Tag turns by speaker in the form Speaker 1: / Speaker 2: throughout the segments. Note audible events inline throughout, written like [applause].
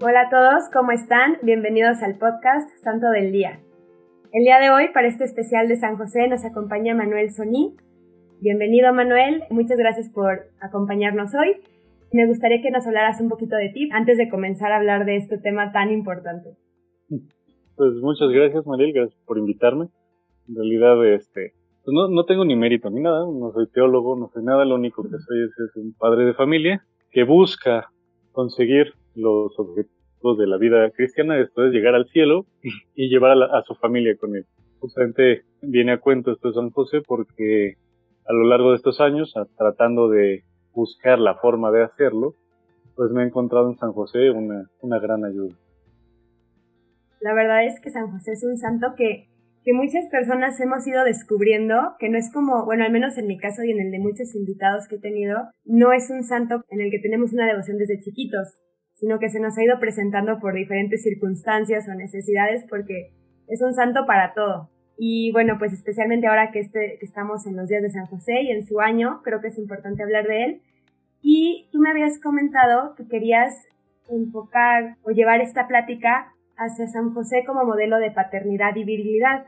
Speaker 1: Hola a todos, ¿cómo están? Bienvenidos al podcast Santo del Día. El día de hoy, para este especial de San José, nos acompaña Manuel Soní. Bienvenido Manuel, muchas gracias por acompañarnos hoy. Me gustaría que nos hablaras un poquito de ti antes de comenzar a hablar de este tema tan importante.
Speaker 2: Pues muchas gracias Mariel, gracias por invitarme. En realidad, este, pues no, no tengo ni mérito ni nada, no soy teólogo, no soy nada, lo único que soy es un padre de familia que busca conseguir los objetivos de la vida cristiana, esto es llegar al cielo y llevar a, su familia con él. Justamente viene a cuento esto de San José porque a lo largo de estos años, tratando de buscar la forma de hacerlo, pues me he encontrado en San José una, una gran ayuda.
Speaker 1: La verdad es que San José es un santo que, que muchas personas hemos ido descubriendo, que no es como, bueno, al menos en mi caso y en el de muchos invitados que he tenido, no es un santo en el que tenemos una devoción desde chiquitos sino que se nos ha ido presentando por diferentes circunstancias o necesidades porque es un santo para todo. Y bueno, pues especialmente ahora que, este, que estamos en los días de San José y en su año, creo que es importante hablar de él. Y tú me habías comentado que querías enfocar o llevar esta plática hacia San José como modelo de paternidad y virilidad.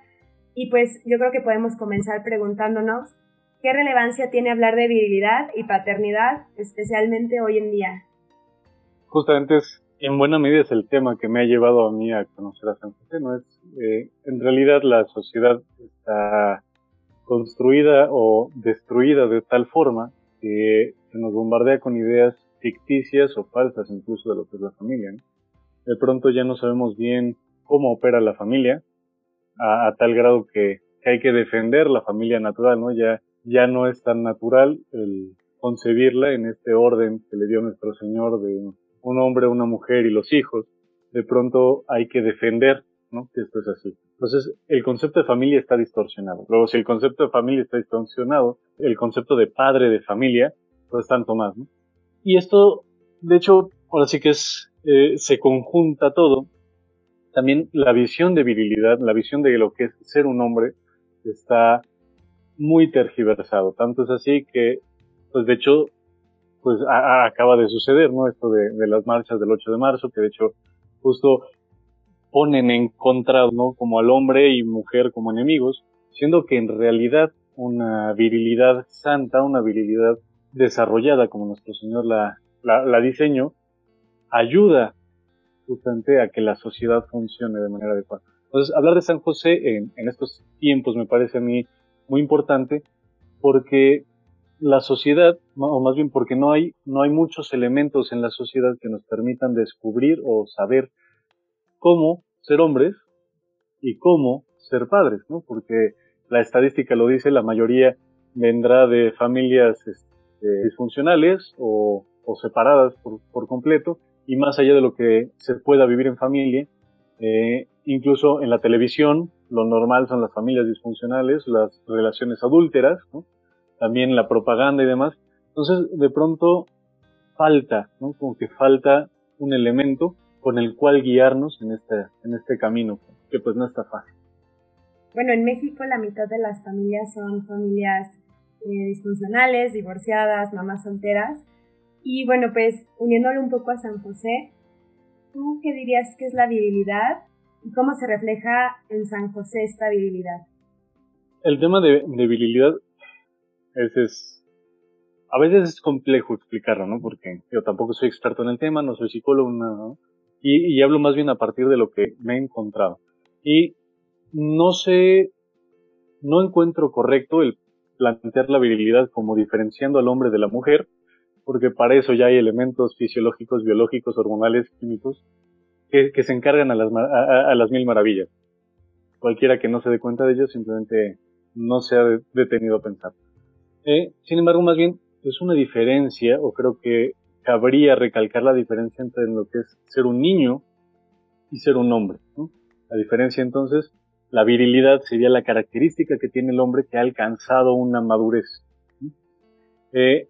Speaker 1: Y pues yo creo que podemos comenzar preguntándonos qué relevancia tiene hablar de virilidad y paternidad, especialmente hoy en día
Speaker 2: justamente es en buena medida es el tema que me ha llevado a mí a conocer a San José, ¿no? Es, eh, en realidad la sociedad está construida o destruida de tal forma que se nos bombardea con ideas ficticias o falsas incluso de lo que es la familia, De pronto ya no sabemos bien cómo opera la familia, a, tal grado que, que, hay que defender la familia natural, ¿no? Ya, ya no es tan natural el concebirla en este orden que le dio nuestro Señor de un hombre, una mujer y los hijos, de pronto hay que defender ¿no? que esto es así. Entonces, el concepto de familia está distorsionado. Luego, si el concepto de familia está distorsionado, el concepto de padre de familia, pues tanto más. Y esto, de hecho, ahora sí que es, eh, se conjunta todo. También la visión de virilidad, la visión de lo que es ser un hombre, está muy tergiversado. Tanto es así que, pues de hecho, pues acaba de suceder, ¿no? Esto de, las marchas del 8 de marzo, que de hecho justo ponen en contra, ¿no? Como al hombre y mujer como enemigos, siendo que en realidad una virilidad santa, una virilidad desarrollada como nuestro Señor la, la, la diseñó, ayuda justamente a que la sociedad funcione de manera adecuada. Entonces, hablar de San José en, en estos tiempos me parece a mí muy importante porque la sociedad, o más bien porque no hay, no hay muchos elementos en la sociedad que nos permitan descubrir o saber cómo ser hombres y cómo ser padres, ¿no? Porque la estadística lo dice, la mayoría vendrá de familias este, disfuncionales o, separadas por, completo, y más allá de lo que se pueda vivir en familia, eh, incluso en la televisión, lo normal son las familias disfuncionales, las relaciones adúlteras, ¿no? También la propaganda y demás. Entonces, de pronto falta, ¿no? Como que falta un elemento con el cual guiarnos en este, en este camino, que pues no está fácil.
Speaker 1: Bueno, en México la mitad de las familias son familias eh, disfuncionales, divorciadas, mamás solteras. Y bueno, pues uniéndolo un poco a San José, ¿tú qué dirías que es la virilidad y cómo se refleja en San José esta virilidad?
Speaker 2: El tema de, de virilidad ese es, a veces es complejo explicarlo, ¿no? Porque yo tampoco soy experto en el tema, no soy psicólogo, ¿no? Y, hablo más bien a partir de lo que me he encontrado. Y no sé, no encuentro correcto el plantear la virilidad como diferenciando al hombre de la mujer, porque para eso ya hay elementos fisiológicos, biológicos, hormonales, químicos, que, se encargan a las, a, las mil maravillas. Cualquiera que no se dé cuenta de ello simplemente no se ha detenido a pensar. Eh, sin embargo, más bien es una diferencia, o creo que cabría recalcar la diferencia entre lo que es ser un niño y ser un hombre. La diferencia entonces, la virilidad sería la característica que tiene el hombre que ha alcanzado una madurez. Eh,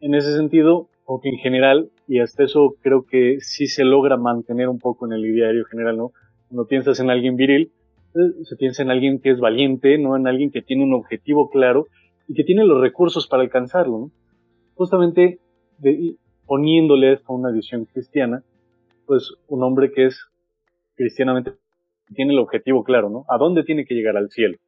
Speaker 2: en ese sentido, que en general, y hasta eso creo que sí se logra mantener un poco en el ideario general, ¿no? Cuando piensas en alguien viril, eh, se piensa en alguien que es valiente, no en alguien que tiene un objetivo claro y que tiene los recursos para alcanzarlo. Justamente de, poniéndole esto a una visión cristiana, pues un hombre que es cristianamente tiene el objetivo claro, ¿no? ¿A dónde tiene que llegar al cielo?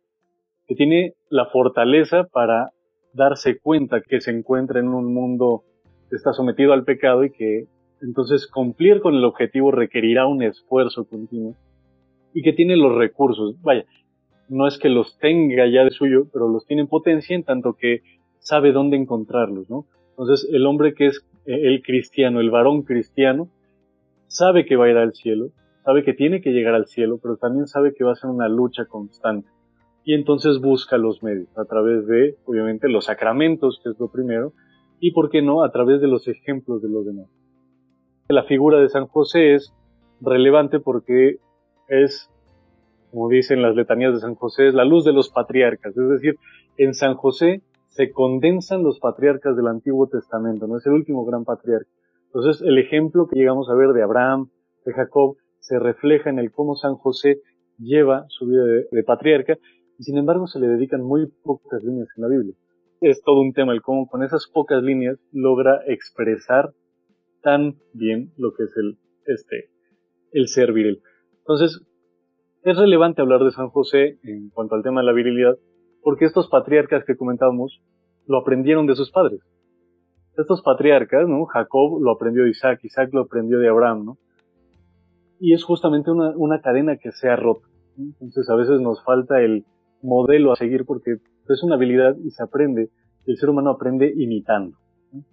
Speaker 2: Que tiene la fortaleza para darse cuenta que se encuentra en un mundo que está sometido al pecado y que entonces cumplir con el objetivo requerirá un esfuerzo continuo y que tiene los recursos. Vaya, no es que los tenga ya de suyo, pero los tiene en potencia en tanto que sabe dónde encontrarlos, ¿no? Entonces el hombre que es eh, el cristiano, el varón cristiano, sabe que va a ir al cielo, sabe que tiene que llegar al cielo, pero también sabe que va a ser una lucha constante. Y entonces busca los medios a través de, obviamente, los sacramentos, que es lo primero, y, ¿por qué no?, a través de los ejemplos de los demás. La figura de San José es relevante porque es, como dicen las letanías de San José, es la luz de los patriarcas. Es decir, en San José se condensan los patriarcas del Antiguo Testamento, no es el último gran patriarca. Entonces, el ejemplo que llegamos a ver de Abraham, de Jacob, se refleja en el cómo San José lleva su vida de, patriarca y sin embargo se le dedican muy pocas líneas en la Biblia. Es todo un tema el cómo con esas pocas líneas logra expresar tan bien lo que es el, este, el ser viril. Entonces, es relevante hablar de San José en cuanto al tema de la virilidad, porque estos patriarcas que comentábamos lo aprendieron de sus padres. Estos patriarcas, ¿no? Jacob lo aprendió de Isaac, Isaac lo aprendió de Abraham, ¿no? y es justamente una, cadena que se ha roto. Entonces a veces nos falta el modelo a seguir porque es una habilidad y se aprende. El ser humano aprende imitando.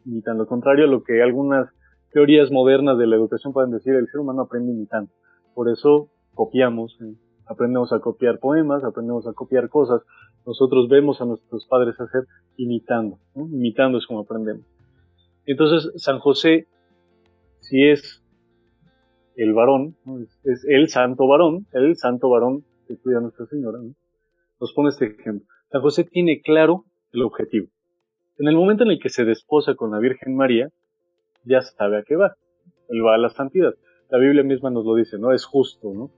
Speaker 2: Imitando. Contrario a lo que algunas teorías modernas de la educación pueden decir, el ser humano aprende imitando. Por eso copiamos, ¿eh? aprendemos a copiar poemas, aprendemos a copiar cosas. Nosotros vemos a nuestros padres hacer imitando. Imitando es como aprendemos. Entonces San José, si es el varón, es, el santo varón, el santo varón que cuida a Nuestra Señora, nos pone este ejemplo. San José tiene claro el objetivo. En el momento en el que se desposa con la Virgen María, ya sabe a qué va. Él va a la santidad. La Biblia misma nos lo dice, ¿no? Es justo, ¿no?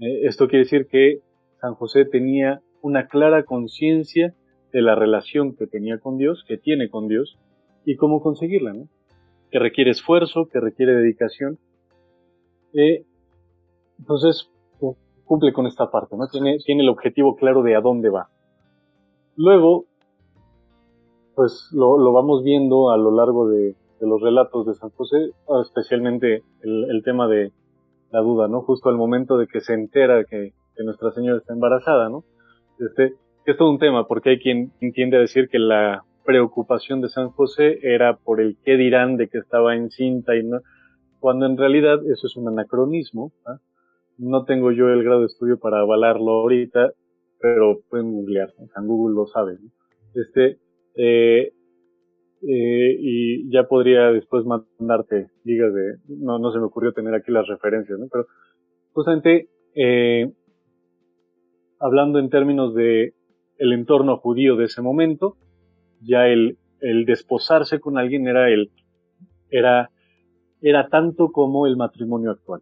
Speaker 2: Eh, esto quiere decir que San José tenía una clara conciencia de la relación que tenía con Dios, que tiene con Dios, y cómo conseguirla, ¿no? Que requiere esfuerzo, que requiere dedicación, eh, entonces, cumple con esta parte, ¿no? Tiene, tiene el objetivo claro de a dónde va. Luego, pues lo, vamos viendo a lo largo de, los relatos de San José, especialmente el, tema de la duda, ¿no? Justo al momento de que se entera que, Nuestra Señora está embarazada, ¿no? Este, es todo un tema, porque hay quien entiende a decir que la preocupación de San José era por el qué dirán de que estaba encinta y no, cuando en realidad eso es un anacronismo. ¿ah? No tengo yo el grado de estudio para avalarlo ahorita, pero pueden googlear, en Google lo sabe. Este, eh, eh, y ya podría después mandarte digas de, no, no se me ocurrió tener aquí las referencias, ¿no? Pero justamente, eh, hablando en términos de el entorno judío de ese momento, ya el, el desposarse con alguien era el, era era tanto como el matrimonio actual.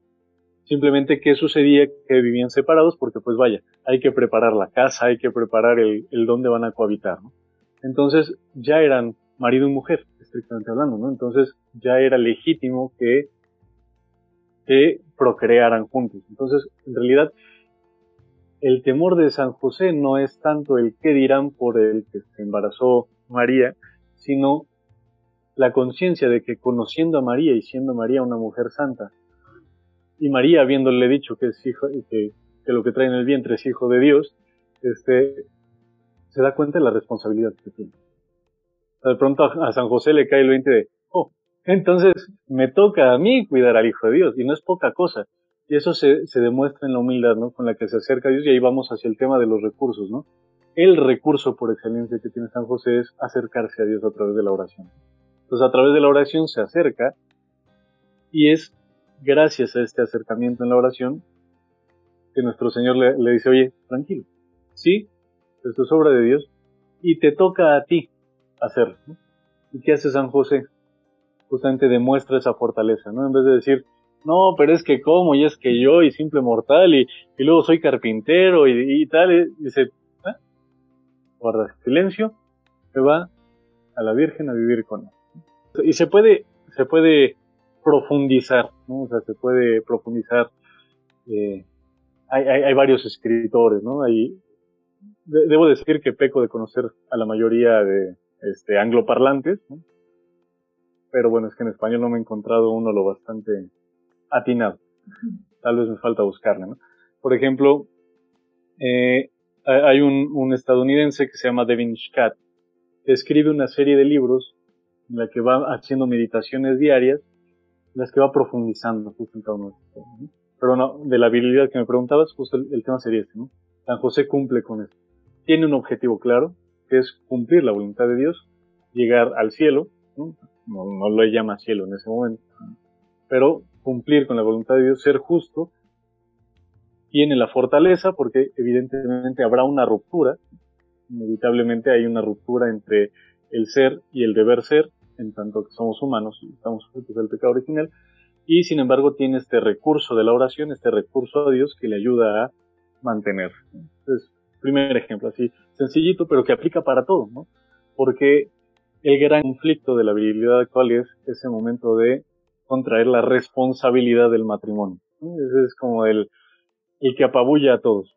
Speaker 2: Simplemente que sucedía que vivían separados porque pues vaya, hay que preparar la casa, hay que preparar el, el dónde van a cohabitar, ¿no? Entonces ya eran marido y mujer, estrictamente hablando, ¿no? Entonces ya era legítimo que, procrearan juntos. Entonces, en realidad, el temor de San José no es tanto el qué dirán por el que se embarazó María, sino la conciencia de que conociendo a María y siendo María una mujer santa, y María habiéndole dicho que es hijo, que, que lo que trae en el vientre es hijo de Dios, este, se da cuenta de la responsabilidad que tiene. De pronto a, San José le cae el 20 de, oh, entonces me toca a mí cuidar al Hijo de Dios, y no es poca cosa. Y eso se, se demuestra en la humildad, ¿no? Con la que se acerca a Dios, y ahí vamos hacia el tema de los recursos, ¿no? El recurso por excelencia que tiene San José es acercarse a Dios a través de la oración. Entonces a través de la oración se acerca y es gracias a este acercamiento en la oración que nuestro Señor le, dice, oye, tranquilo, sí, esto es obra de Dios y te toca a ti hacerlo. ¿Y qué hace San José? Justamente demuestra esa fortaleza, ¿no? En vez de decir, no, pero es que como, y es que yo, y simple mortal, y, luego soy carpintero, y, tal, dice, ¿Ah? guarda silencio, se va a la Virgen a vivir con él y se puede, se puede profundizar, ¿no? O sea, se puede profundizar. Eh, hay, hay, varios escritores, ¿no? Hay, debo decir que peco de conocer a la mayoría de este, angloparlantes, ¿no? Pero bueno, es que en español no me he encontrado uno lo bastante atinado. Tal vez me falta buscarle, ¿no? Por ejemplo, eh, hay un, un, estadounidense que se llama Devin Scott, que escribe una serie de libros en la que va haciendo meditaciones diarias, en las que va profundizando justo en cada uno de Pero no, de la habilidad que me preguntabas, justo el, tema sería este, ¿no? San José cumple con esto. Tiene un objetivo claro, que es cumplir la voluntad de Dios, llegar al cielo, ¿no? Lo llama cielo en ese momento, pero cumplir con la voluntad de Dios, ser justo, tiene la fortaleza porque evidentemente habrá una ruptura, inevitablemente hay una ruptura entre el ser y el deber ser, en tanto que somos humanos y estamos sujetos del pecado original, y sin embargo tiene este recurso de la oración, este recurso a Dios que le ayuda a mantener. Entonces, primer ejemplo, así sencillito, pero que aplica para todo, ¿no? Porque el gran conflicto de la virilidad actual es ese momento de contraer la responsabilidad del matrimonio. Ese es como el, el que apabulla a todos.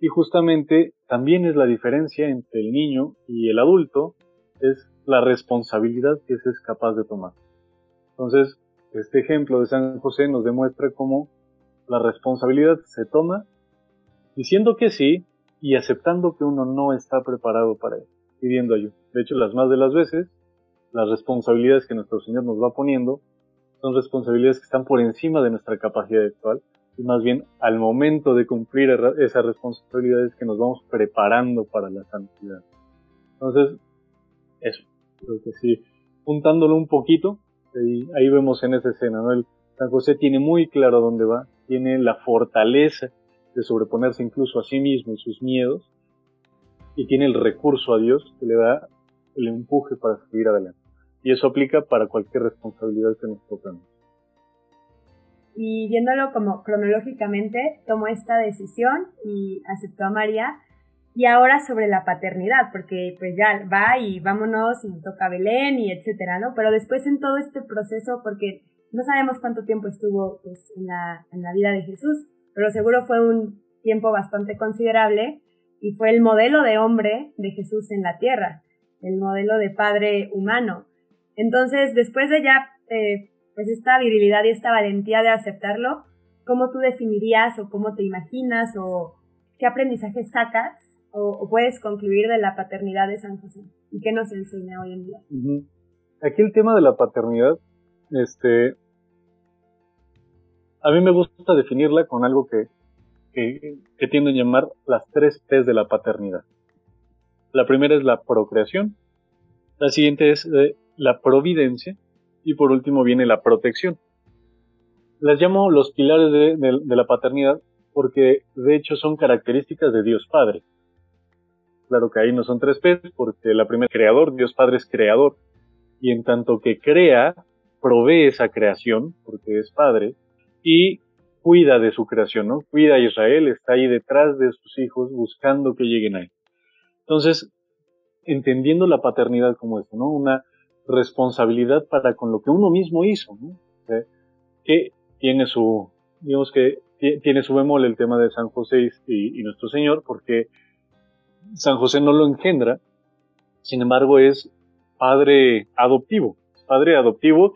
Speaker 2: Y justamente también es la diferencia entre el niño y el adulto, es la responsabilidad que se es capaz de tomar. Entonces, este ejemplo de San José nos demuestra cómo la responsabilidad se toma diciendo que sí y aceptando que uno no está preparado para ello, pidiendo ayuda. De hecho, las más de las veces, las responsabilidades que nuestro Señor nos va poniendo son responsabilidades que están por encima de nuestra capacidad actual y más bien al momento de cumplir esas responsabilidades que nos vamos preparando para la santidad. Entonces, eso, creo que sí, juntándolo un poquito, ahí, vemos en esa escena, ¿no? El San José tiene muy claro dónde va, tiene la fortaleza de sobreponerse incluso a sí mismo y sus miedos, y tiene el recurso a Dios que le da el empuje para seguir adelante. Y eso aplica para cualquier responsabilidad que nos toque.
Speaker 1: Y viéndolo como cronológicamente, tomó esta decisión y aceptó a María. Y ahora sobre la paternidad, porque pues ya va y vámonos y toca Belén y etcétera, ¿no? Pero después en todo este proceso, porque no sabemos cuánto tiempo estuvo pues, en, la, en la vida de Jesús, pero seguro fue un tiempo bastante considerable y fue el modelo de hombre de Jesús en la tierra, el modelo de padre humano. Entonces, después de ya, eh, pues esta virilidad y esta valentía de aceptarlo, ¿cómo tú definirías o cómo te imaginas o qué aprendizaje sacas o, puedes concluir de la paternidad de San José? ¿Y qué nos enseña hoy en día?
Speaker 2: Aquí el tema de la paternidad, este, a mí me gusta definirla con algo que, que, que tienden a llamar las tres P's de la paternidad. La primera es la procreación, la siguiente es eh, la providencia y por último viene la protección. Las llamo los pilares de, la paternidad porque de hecho son características de Dios Padre. Claro que ahí no son tres P porque la primera creador, Dios Padre es creador y en tanto que crea, provee esa creación porque es Padre y cuida de su creación, ¿no? Cuida a Israel, está ahí detrás de sus hijos buscando que lleguen ahí. Entonces, entendiendo la paternidad como eso, ¿no? Una responsabilidad para con lo que uno mismo hizo, ¿no? que tiene su, digamos que tiene su bemol el tema de San José y, nuestro Señor, porque San José no lo engendra, sin embargo es padre adoptivo, padre adoptivo,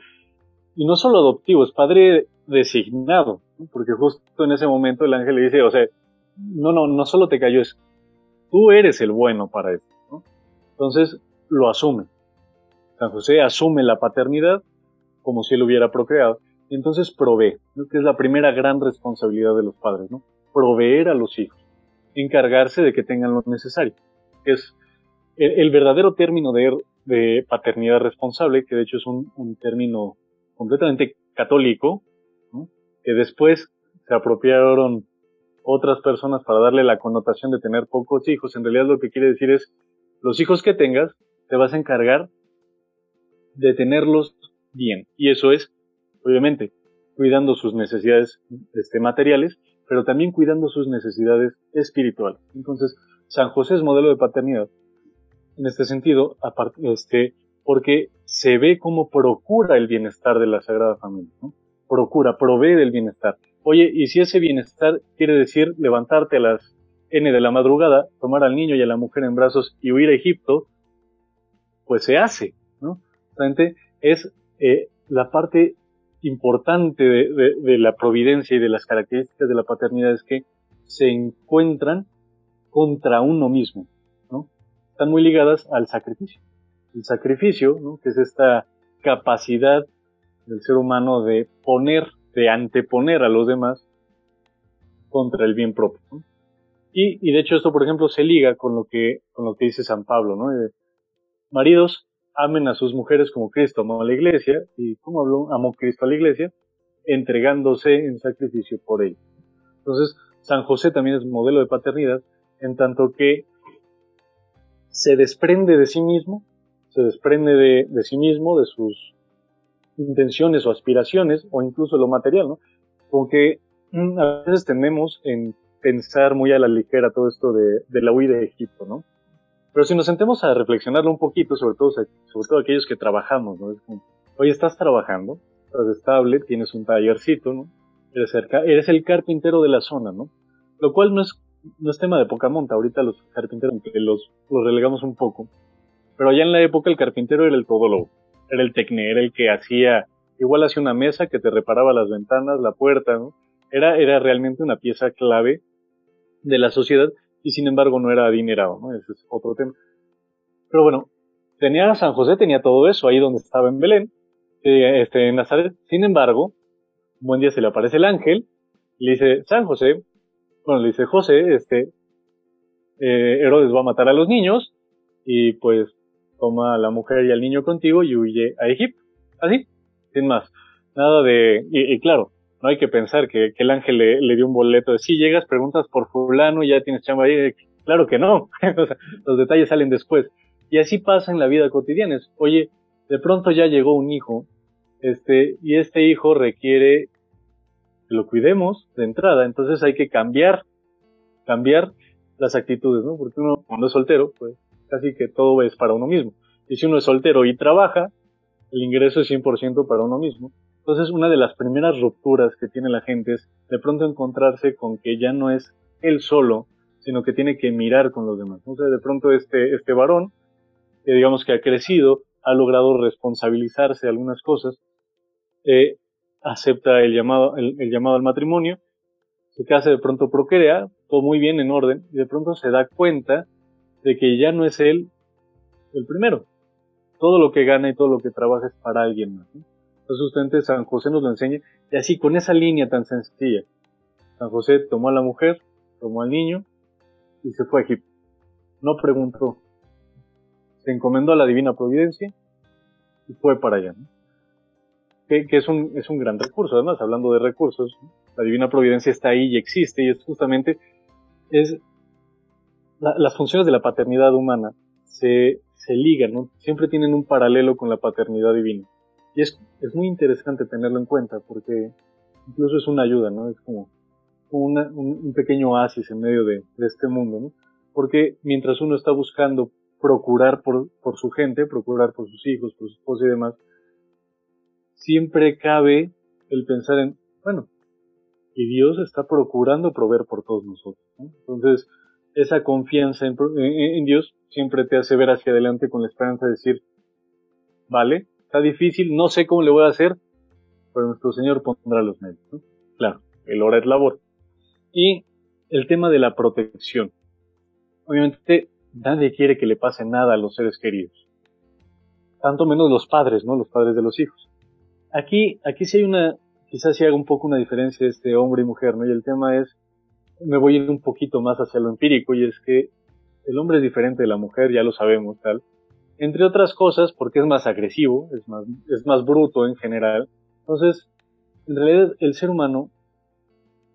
Speaker 2: y no solo adoptivo, es padre designado, porque justo en ese momento el ángel le dice, o sea, no, no, no solo te cayó, es tú eres el bueno para esto. Entonces lo asume. San José asume la paternidad como si él hubiera procreado y entonces provee, que es la primera gran responsabilidad de los padres, proveer a los hijos, encargarse de que tengan lo necesario. Es el, verdadero término de, paternidad responsable, que de hecho es un, término completamente católico, que después se apropiaron otras personas para darle la connotación de tener pocos hijos. En realidad lo que quiere decir es, los hijos que tengas, te vas a encargar de tenerlos bien. Y eso es, obviamente, cuidando sus necesidades este, materiales, pero también cuidando sus necesidades espirituales. Entonces, San José es modelo de paternidad. En este sentido, aparte, este, porque se ve como procura el bienestar de la Sagrada Familia. Procura, provee del bienestar. Oye, y si ese bienestar quiere decir levantarte a las N de la madrugada, tomar al niño y a la mujer en brazos y huir a Egipto, pues se hace, ¿no? Realmente es eh, la parte importante de, la providencia y de las características de la paternidad es que se encuentran contra uno mismo, ¿no? Están muy ligadas al sacrificio. El sacrificio, ¿no? que es esta capacidad del ser humano de poner, de anteponer a los demás contra el bien propio. Y, de hecho esto, por ejemplo, se liga con lo que, con lo que dice San Pablo, ¿no? maridos, amen a sus mujeres como Cristo amó a la iglesia, y como habló, amó Cristo a la iglesia, entregándose en sacrificio por él. Entonces, San José también es modelo de paternidad, en tanto que se desprende de sí mismo, se desprende de, de sí mismo, de sus intenciones o aspiraciones, o incluso lo material, ¿no? Porque mm, a veces tendemos en pensar muy a la ligera todo esto de, la huida de Egipto, ¿no? Pero si nos sentemos a reflexionarlo un poquito, sobre todo, sobre todo aquellos que trabajamos, ¿no? Como, oye, estás trabajando, estás estable, tienes un tallercito, ¿no? Eres, eres el carpintero de la zona, ¿no? Lo cual no es, no es tema de poca monta, ahorita los carpinteros los, los relegamos un poco. Pero allá en la época el carpintero era el todólogo era el tecne, era el que hacía, igual hacía una mesa que te reparaba las ventanas, la puerta, ¿no? Era, era realmente una pieza clave de la sociedad y sin embargo no era adinerado, ¿no? Ese es otro tema. Pero bueno, tenía San José, tenía todo eso ahí donde estaba en Belén, eh, este, en Nazaret. Sin embargo, un buen día se le aparece el ángel y le dice, San José, bueno, le dice, José, este, eh, Herodes va a matar a los niños y pues toma a la mujer y al niño contigo y huye a Egipto. Así, sin más. Nada de, y, claro, no hay que pensar que, el ángel le, dio un boleto de si llegas, preguntas por fulano y ya tienes chamba ahí. Claro que no. [laughs] los detalles salen después. Y así pasa en la vida cotidiana. Oye, de pronto ya llegó un hijo, este, y este hijo requiere que lo cuidemos de entrada, entonces hay que cambiar, cambiar las actitudes, ¿no? Porque uno cuando es soltero, pues casi que todo es para uno mismo. Y si uno es soltero y trabaja, el ingreso es 100% para uno mismo. Entonces, una de las primeras rupturas que tiene la gente es de pronto encontrarse con que ya no es él solo, sino que tiene que mirar con los demás. Sea, de pronto este, este varón, que digamos que ha crecido, ha logrado responsabilizarse de algunas cosas, eh, acepta el llamado, el, el, llamado al matrimonio, se casa de pronto procrea, todo muy bien en orden, y de pronto se da cuenta de que ya no es él el primero. Todo lo que gana y todo lo que trabaja es para alguien más. Entonces justamente San José nos lo enseña y así con esa línea tan sencilla. San José tomó a la mujer, tomó al niño y se fue a Egipto. No preguntó. Se encomendó a la divina providencia y fue para allá. Que, es, un, es un gran recurso. Además, hablando de recursos, la divina providencia está ahí y existe y es justamente es las funciones de la paternidad humana se, se ligan, ¿no? siempre tienen un paralelo con la paternidad divina. Y es, es muy interesante tenerlo en cuenta porque incluso es una ayuda, ¿no? Es como, un, pequeño oasis en medio de, este mundo, ¿no? Porque mientras uno está buscando procurar por, por su gente, procurar por sus hijos, por su esposa y demás, siempre cabe el pensar en, bueno, y Dios está procurando proveer por todos nosotros. ¿no? Entonces, esa confianza en, Dios siempre te hace ver hacia adelante con la esperanza de decir, vale, está difícil, no sé cómo le voy a hacer, pero nuestro Señor pondrá los medios. Claro, el hora es labor. Y el tema de la protección. Obviamente nadie quiere que le pase nada a los seres queridos. Tanto menos los padres, ¿no? Los padres de los hijos. Aquí, aquí sí hay una, quizás sí haga un poco una diferencia este hombre y mujer, ¿no? Y el tema es me voy un poquito más hacia lo empírico y es que el hombre es diferente de la mujer, ya lo sabemos, tal. Entre otras cosas, porque es más agresivo, es más, es más bruto en general. Entonces, en realidad, el ser humano,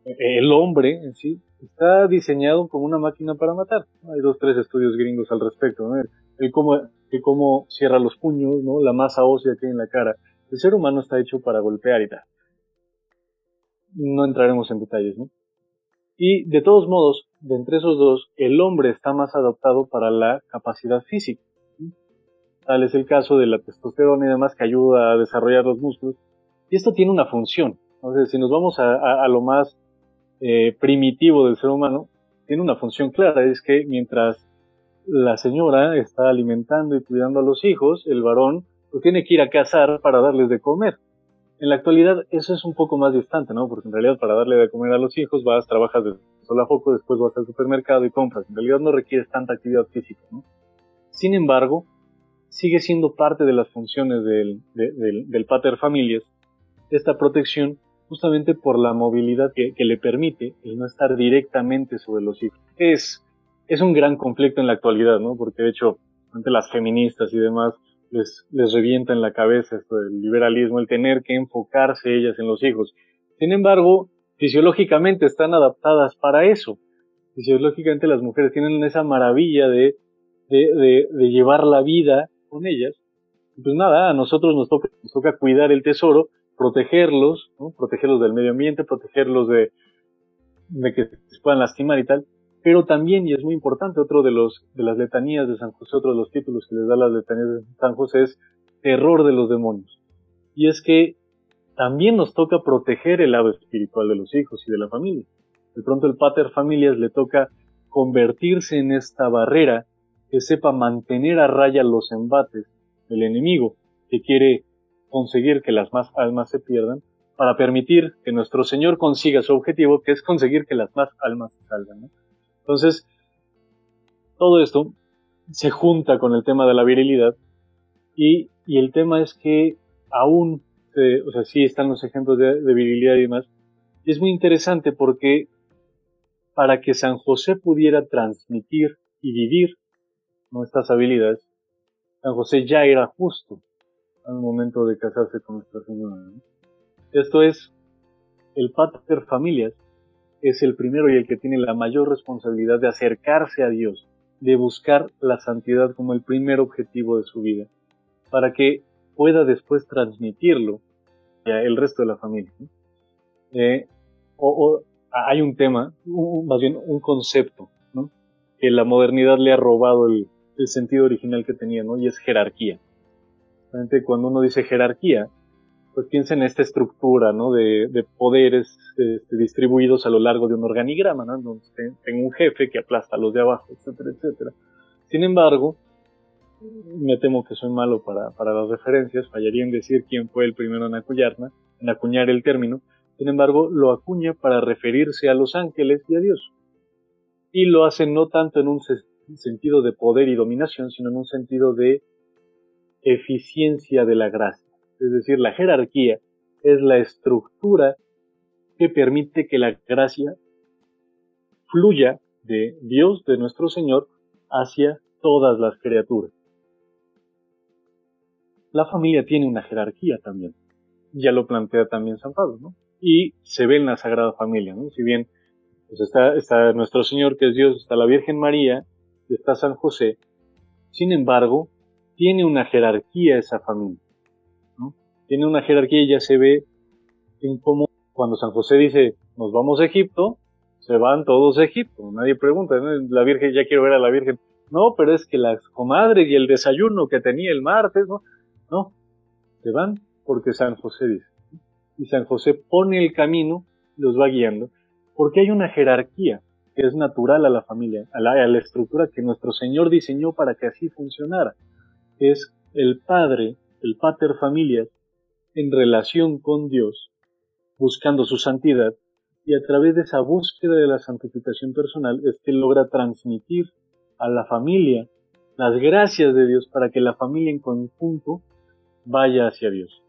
Speaker 2: el hombre en sí, está diseñado como una máquina para matar. Hay dos, tres estudios gringos al respecto, ¿no? El, cómo, el cómo cierra los puños, ¿no? La masa ósea que hay en la cara. El ser humano está hecho para golpear y tal. No entraremos en detalles, ¿no? Y de todos modos, de entre esos dos, el hombre está más adaptado para la capacidad física. Tal es el caso de la testosterona y demás que ayuda a desarrollar los músculos. Y esto tiene una función. Entonces, si nos vamos a, lo más eh, primitivo del ser humano, tiene una función clara, es que mientras la señora está alimentando y cuidando a los hijos, el varón pues tiene que ir a cazar para darles de comer. En la actualidad eso es un poco más distante, ¿no? Porque en realidad para darle de comer a los hijos vas, trabajas de sol a foco, después vas al supermercado y compras. En realidad no requieres tanta actividad física, ¿no? Sin embargo, sigue siendo parte de las funciones del, del, pater familias esta protección justamente por la movilidad que, le permite el no estar directamente sobre los hijos. Es, es un gran conflicto en la actualidad, ¿no? Porque de hecho, ante las feministas y demás, les, les revienta en la cabeza esto del liberalismo, el tener que enfocarse ellas en los hijos. Sin embargo, fisiológicamente están adaptadas para eso. Fisiológicamente las mujeres tienen esa maravilla de, de, llevar la vida con ellas. Pues nada, a nosotros nos toca, nos toca cuidar el tesoro, protegerlos, protegerlos del medio ambiente, protegerlos de, de que se puedan lastimar y tal pero también, y es muy importante, otro de los de las letanías de San José, otro de los títulos que les da las letanías de San José es terror de los demonios. Y es que también nos toca proteger el lado espiritual de los hijos y de la familia. De pronto el pater familias le toca convertirse en esta barrera que sepa mantener a raya los embates del enemigo que quiere conseguir que las más almas se pierdan para permitir que nuestro Señor consiga su objetivo, que es conseguir que las más almas salgan. Entonces, todo esto se junta con el tema de la virilidad y, el tema es que aún, o sea, sí están los ejemplos de, virilidad y demás, y es muy interesante porque para que San José pudiera transmitir y vivir nuestras habilidades, San José ya era justo al momento de casarse con Nuestra Señora. Esto es el pater familias es el primero y el que tiene la mayor responsabilidad de acercarse a Dios, de buscar la santidad como el primer objetivo de su vida, para que pueda después transmitirlo a el resto de la familia. Eh, o, hay un tema, más bien un concepto, que la modernidad le ha robado el, el sentido original que tenía, ¿no? y es jerarquía. Cuando uno dice jerarquía, pues piensa en esta estructura, ¿no? De, de poderes este, distribuidos a lo largo de un organigrama, ¿no? Donde tengo un jefe que aplasta a los de abajo, etcétera, etcétera. Sin embargo, me temo que soy malo para, para las referencias, fallaría en decir quién fue el primero en acuñarla, en acuñar el término, sin embargo, lo acuña para referirse a los ángeles y a Dios. Y lo hace no tanto en un sentido de poder y dominación, sino en un sentido de eficiencia de la gracia es decir, la jerarquía es la estructura que permite que la gracia fluya de Dios, de nuestro Señor, hacia todas las criaturas. La familia tiene una jerarquía también. Ya lo plantea también San Pablo, ¿no? Y se ve en la Sagrada Familia, ¿no? Si bien pues está, está nuestro Señor, que es Dios, está la Virgen María, está San José, sin embargo, tiene una jerarquía esa familia tiene una jerarquía y ya se ve en cómo cuando San José dice nos vamos a Egipto, se van todos a Egipto. Nadie pregunta, la Virgen, ya quiero ver a la Virgen. No, pero es que las comadres y el desayuno que tenía el martes, ¿no? No, se van porque San José dice. Y San José pone el camino, los va guiando, porque hay una jerarquía que es natural a la familia, a la, a la estructura que nuestro Señor diseñó para que así funcionara. Es el padre, el pater familias, en relación con Dios, buscando su santidad, y a través de esa búsqueda de la santificación personal es que logra transmitir a la familia las gracias de Dios para que la familia en conjunto vaya hacia Dios.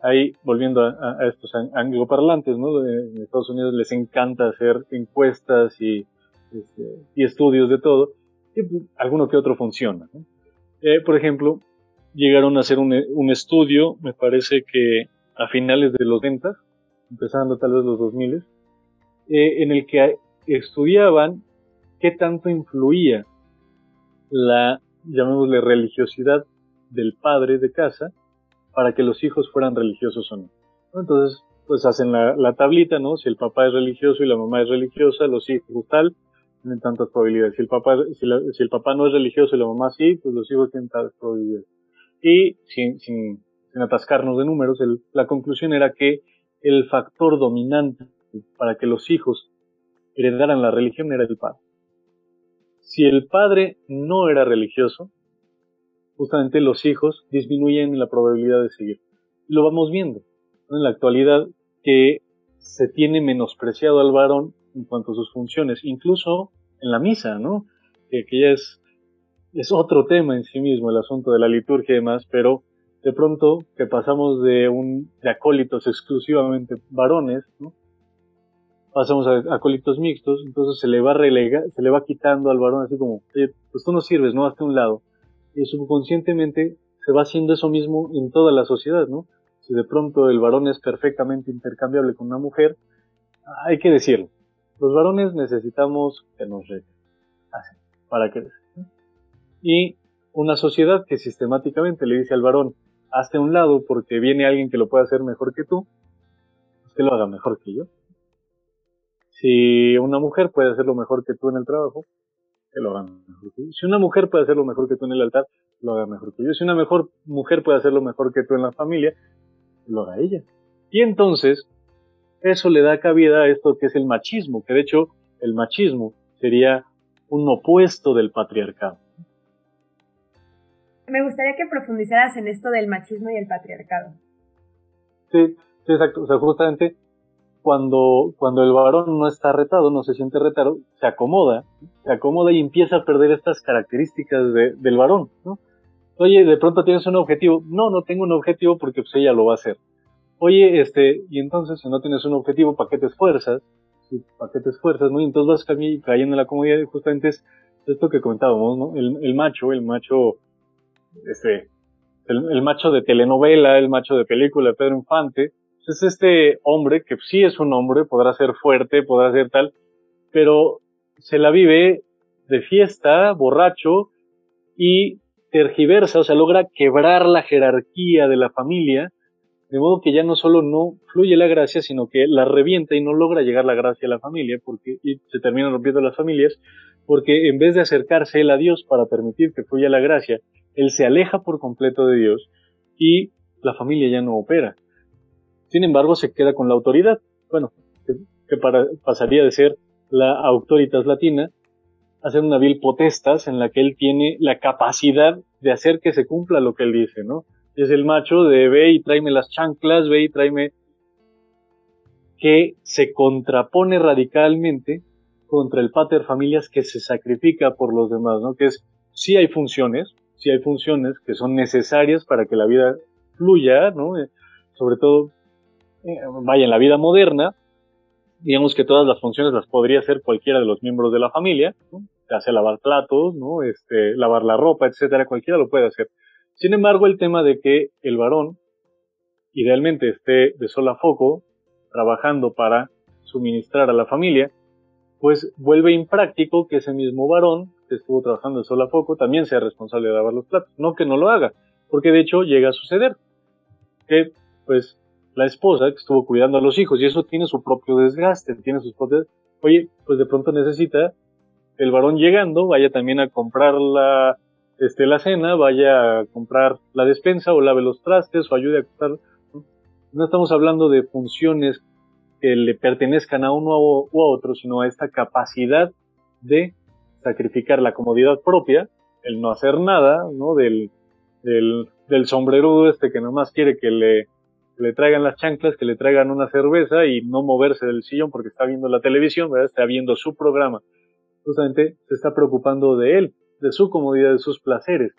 Speaker 2: Ahí, volviendo a, estos angloparlantes, ¿no? En Estados Unidos les encanta hacer encuestas y, este, estudios de todo, y pues, alguno que otro funciona. Eh, por ejemplo, llegaron a hacer un, estudio, me parece que a finales de los 90, empezando tal vez los 2000, eh, en el que estudiaban qué tanto influía la, llamémosle, religiosidad del padre de casa para que los hijos fueran religiosos o no. Entonces, pues hacen la, tablita, ¿no? Si el papá es religioso y la mamá es religiosa, los hijos tal, tienen tantas probabilidades. Si el papá, si, si el papá no es religioso y la mamá sí, pues los hijos tienen tantas probabilidades. Y sin, sin, atascarnos de números, la conclusión era que el factor dominante para que los hijos heredaran la religión era el padre. Si el padre no era religioso, justamente los hijos disminuyen la probabilidad de seguir. Lo vamos viendo en la actualidad que se tiene menospreciado al varón en cuanto a sus funciones, incluso en la misa, ¿no? Que, ya es, es otro tema en sí mismo, el asunto de la liturgia y demás, pero de pronto que pasamos de un de acólitos exclusivamente varones, pasamos a acólitos mixtos, entonces se le va relega, se le va quitando al varón así como, pues tú no sirves, ¿no? Hasta un lado. Y subconscientemente se va haciendo eso mismo en toda la sociedad, ¿no? Si de pronto el varón es perfectamente intercambiable con una mujer, hay que decirlo. Los varones necesitamos que nos reten. Así, para que Y una sociedad que sistemáticamente le dice al varón, hazte un lado porque viene alguien que lo puede hacer mejor que tú, pues que lo haga mejor que yo. Si una mujer puede hacerlo mejor que tú en el trabajo, que lo haga mejor que yo. Si una mujer puede hacerlo mejor que tú en el altar, lo haga mejor que yo. Si una mejor mujer puede hacerlo mejor que tú en la familia, lo haga ella. Y entonces, eso le da cabida a esto que es el machismo, que de hecho el machismo sería un opuesto del patriarcado.
Speaker 1: Me gustaría que profundizaras en esto del machismo y el patriarcado.
Speaker 2: Sí, sí exacto. O sea, justamente cuando, cuando el varón no está retado, no se siente retado, se acomoda, se acomoda y empieza a perder estas características del varón, ¿no? Oye, de pronto tienes un objetivo. No, no tengo un objetivo porque pues ella lo va a hacer. Oye, este, y entonces si no tienes un objetivo, ¿para qué te esfuerzas? ¿Para qué te esfuerzas, no? Y entonces vas cayendo en la comodidad y justamente es esto que comentábamos, ¿no? El macho, el macho, este, el, macho de telenovela, el macho de película, Pedro Infante, es este hombre que sí es un hombre, podrá ser fuerte, podrá ser tal, pero se la vive de fiesta, borracho y tergiversa, o sea, logra quebrar la jerarquía de la familia, de modo que ya no solo no fluye la gracia, sino que la revienta y no logra llegar la gracia a la familia, porque y se terminan rompiendo las familias, porque en vez de acercarse él a Dios para permitir que fluya la gracia, él se aleja por completo de Dios y la familia ya no opera. Sin embargo, se queda con la autoridad. Bueno, que, pasaría de ser la autoritas latina a ser una vil potestas en la que él tiene la capacidad de hacer que se cumpla lo que él dice, ¿no? Es el macho de ve y tráeme las chanclas, ve y tráeme que se contrapone radicalmente contra el pater familias que se sacrifica por los demás, ¿no? Que es, sí hay funciones, sí hay funciones que son necesarias para que la vida fluya, ¿no? Eh, sobre todo eh, vaya, en la vida moderna, digamos que todas las funciones las podría hacer cualquiera de los miembros de la familia, ¿no? hace lavar platos, ¿no? Este, lavar la ropa, etcétera, cualquiera lo puede hacer. Sin embargo, el tema de que el varón idealmente esté de sola foco, trabajando para suministrar a la familia, pues vuelve impráctico que ese mismo varón estuvo trabajando de sola foco también sea responsable de lavar los platos. No que no lo haga, porque de hecho llega a suceder que pues la esposa que estuvo cuidando a los hijos y eso tiene su propio desgaste, tiene sus propios... Oye, pues de pronto necesita el varón llegando, vaya también a comprar la, este, la cena, vaya a comprar la despensa o lave los trastes o ayude a acostar. ¿no? estamos hablando de funciones que le pertenezcan a uno u a otro, sino a esta capacidad de sacrificar la comodidad propia, el no hacer nada, ¿no? Del, del, sombrerudo este que nomás quiere que le le traigan las chanclas, que le traigan una cerveza y no moverse del sillón porque está viendo la televisión, ¿verdad? Está viendo su programa. Justamente se está preocupando de él, de su comodidad, de sus placeres.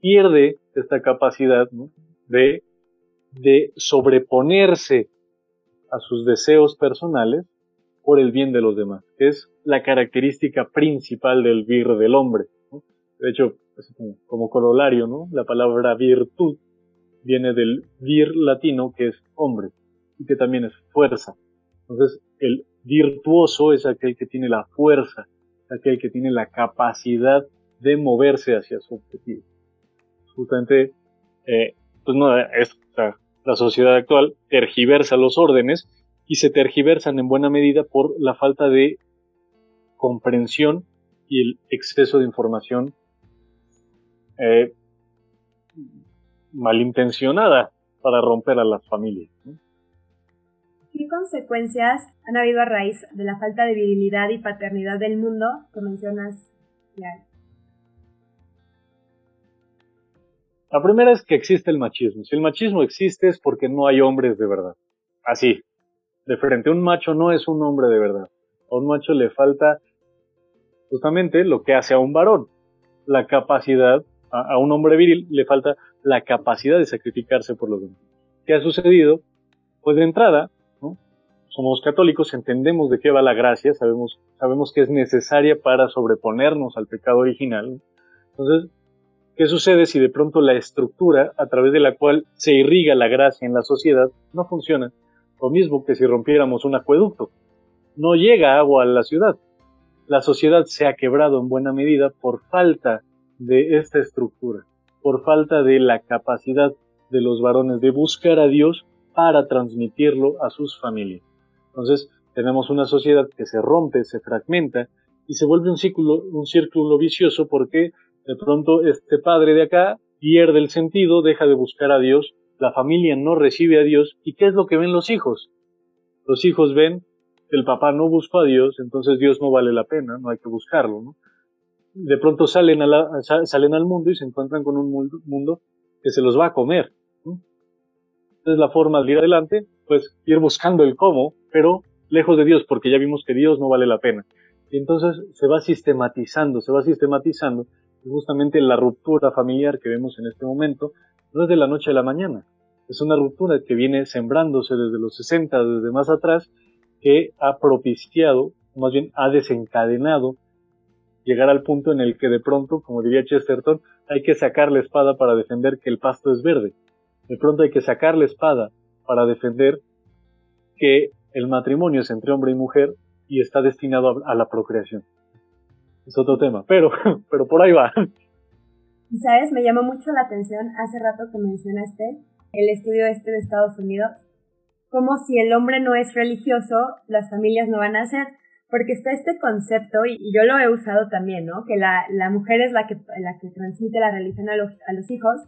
Speaker 2: Pierde esta capacidad de, de sobreponerse a sus deseos personales por el bien de los demás, que es la característica principal del vir del hombre. De hecho, como, como corolario, ¿no? La palabra virtud viene del vir latino, que es hombre, y que también es fuerza. Entonces, el virtuoso es aquel que tiene la fuerza, aquel que tiene la capacidad de moverse hacia su objetivo. Justamente, eh, pues no, es, la sociedad actual tergiversa los órdenes y se tergiversan en buena medida por la falta de comprensión y el exceso de información eh, malintencionada para romper a las familias.
Speaker 1: ¿Qué consecuencias han habido a raíz de la falta de virilidad y paternidad del mundo que mencionas,
Speaker 2: La primera es que existe el machismo. Si el machismo existe es porque no hay hombres de verdad. Así, de frente, un macho no es un hombre de verdad. A un macho le falta justamente lo que hace a un varón, la capacidad, a, un hombre viril le falta la capacidad de sacrificarse por los demás. ¿Qué ha sucedido? Pues de entrada, somos católicos, entendemos de qué va la gracia, sabemos, sabemos que es necesaria para sobreponernos al pecado original. Entonces, ¿Qué sucede si de pronto la estructura a través de la cual se irriga la gracia en la sociedad no funciona? Lo mismo que si rompiéramos un acueducto. No llega agua a la ciudad. La sociedad se ha quebrado en buena medida por falta de esta estructura, por falta de la capacidad de los varones de buscar a Dios para transmitirlo a sus familias. Entonces, tenemos una sociedad que se rompe, se fragmenta y se vuelve un círculo, un círculo vicioso porque de pronto este padre de acá pierde el sentido, deja de buscar a Dios, la familia no recibe a Dios, ¿y qué es lo que ven los hijos? Los hijos ven que el papá no buscó a Dios, entonces Dios no vale la pena, no hay que buscarlo, ¿no? De pronto salen, a salen al mundo y se encuentran con un mundo, que se los va a comer. Es la forma de ir adelante, pues ir buscando el cómo, pero lejos de Dios, porque ya vimos que Dios no vale la pena. Y entonces se va sistematizando, se va sistematizando, justamente la ruptura familiar que vemos en este momento no es de la noche a la mañana, es una ruptura que viene sembrándose desde los 60, desde más atrás, que ha propiciado, más bien ha desencadenado, llegar al punto en el que de pronto, como diría Chesterton, hay que sacar la espada para defender que el pasto es verde. De pronto hay que sacar la espada para defender que el matrimonio es entre hombre y mujer y está destinado a, la procreación es otro tema, pero, [laughs] pero por ahí va.
Speaker 1: Y sabes, me llamó mucho la atención hace rato que mencionaste el estudio este de Estados Unidos, como si el hombre no es religioso, las familias no van a ser, porque está este concepto, y yo lo he usado también, ¿no? Que la, la mujer es la que, la que transmite la religión a los, a los hijos,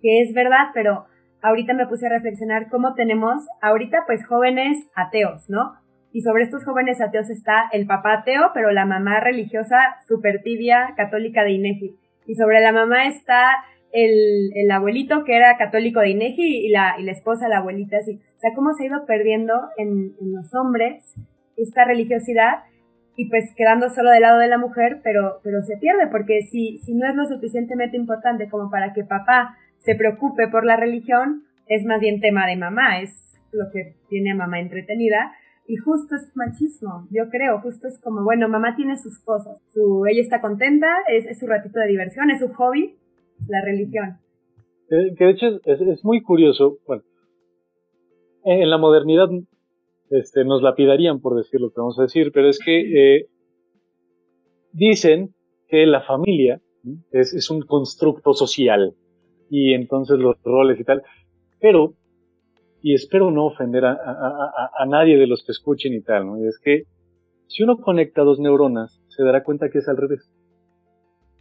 Speaker 1: que es verdad, pero ahorita me puse a reflexionar cómo tenemos ahorita pues jóvenes ateos, ¿no? y sobre estos jóvenes ateos está el papá ateo, pero la mamá religiosa super tibia, católica de INEGI. Y sobre la mamá está el, el abuelito que era católico de INEGI y la, esposa, la abuelita, así. O sea, cómo se ha ido perdiendo en, los hombres esta religiosidad y pues quedando solo del lado de la mujer, pero, pero se pierde, porque si, si no es lo suficientemente importante como para que papá se preocupe por la religión, es más bien tema de mamá, es lo que tiene a mamá entretenida, y justo es machismo, yo creo, justo es como, bueno, mamá tiene sus cosas, su, ella está contenta, es, su ratito de diversión, es su hobby, la religión.
Speaker 2: Que, de hecho es, muy curioso, bueno, en la modernidad este, nos lapidarían por decir lo que vamos a decir, pero es que eh, dicen que la familia es, es, un constructo social y entonces los roles y tal, pero y espero no ofender a, nadie de los que escuchen y tal, ¿no? Y es que si uno conecta dos neuronas, se dará cuenta que es al revés.